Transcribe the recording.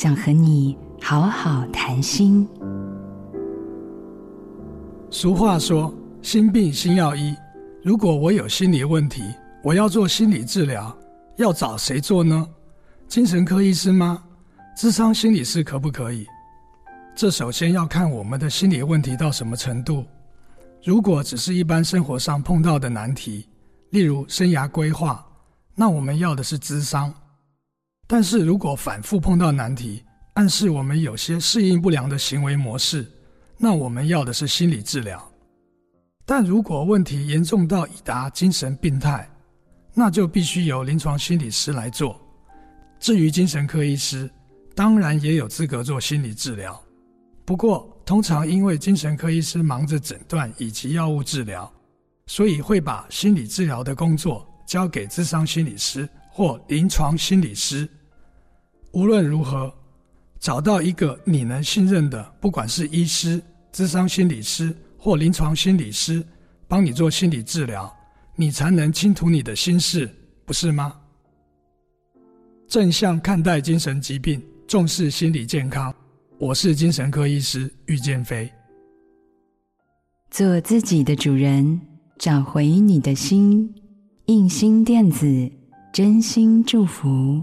想和你好好谈心。俗话说：“心病心药医。”如果我有心理问题，我要做心理治疗，要找谁做呢？精神科医师吗？咨商心理师可不可以？这首先要看我们的心理问题到什么程度。如果只是一般生活上碰到的难题，例如生涯规划，那我们要的是咨商。但是如果反复碰到难题，暗示我们有些适应不良的行为模式，那我们要的是心理治疗。但如果问题严重到已达精神病态，那就必须由临床心理师来做。至于精神科医师，当然也有资格做心理治疗。不过，通常因为精神科医师忙着诊断以及药物治疗，所以会把心理治疗的工作交给智商心理师或临床心理师。无论如何，找到一个你能信任的，不管是医师、咨商心理师或临床心理师，帮你做心理治疗，你才能倾吐你的心事，不是吗？正向看待精神疾病，重视心理健康。我是精神科医师玉建飞。做自己的主人，找回你的心。印心电子，真心祝福。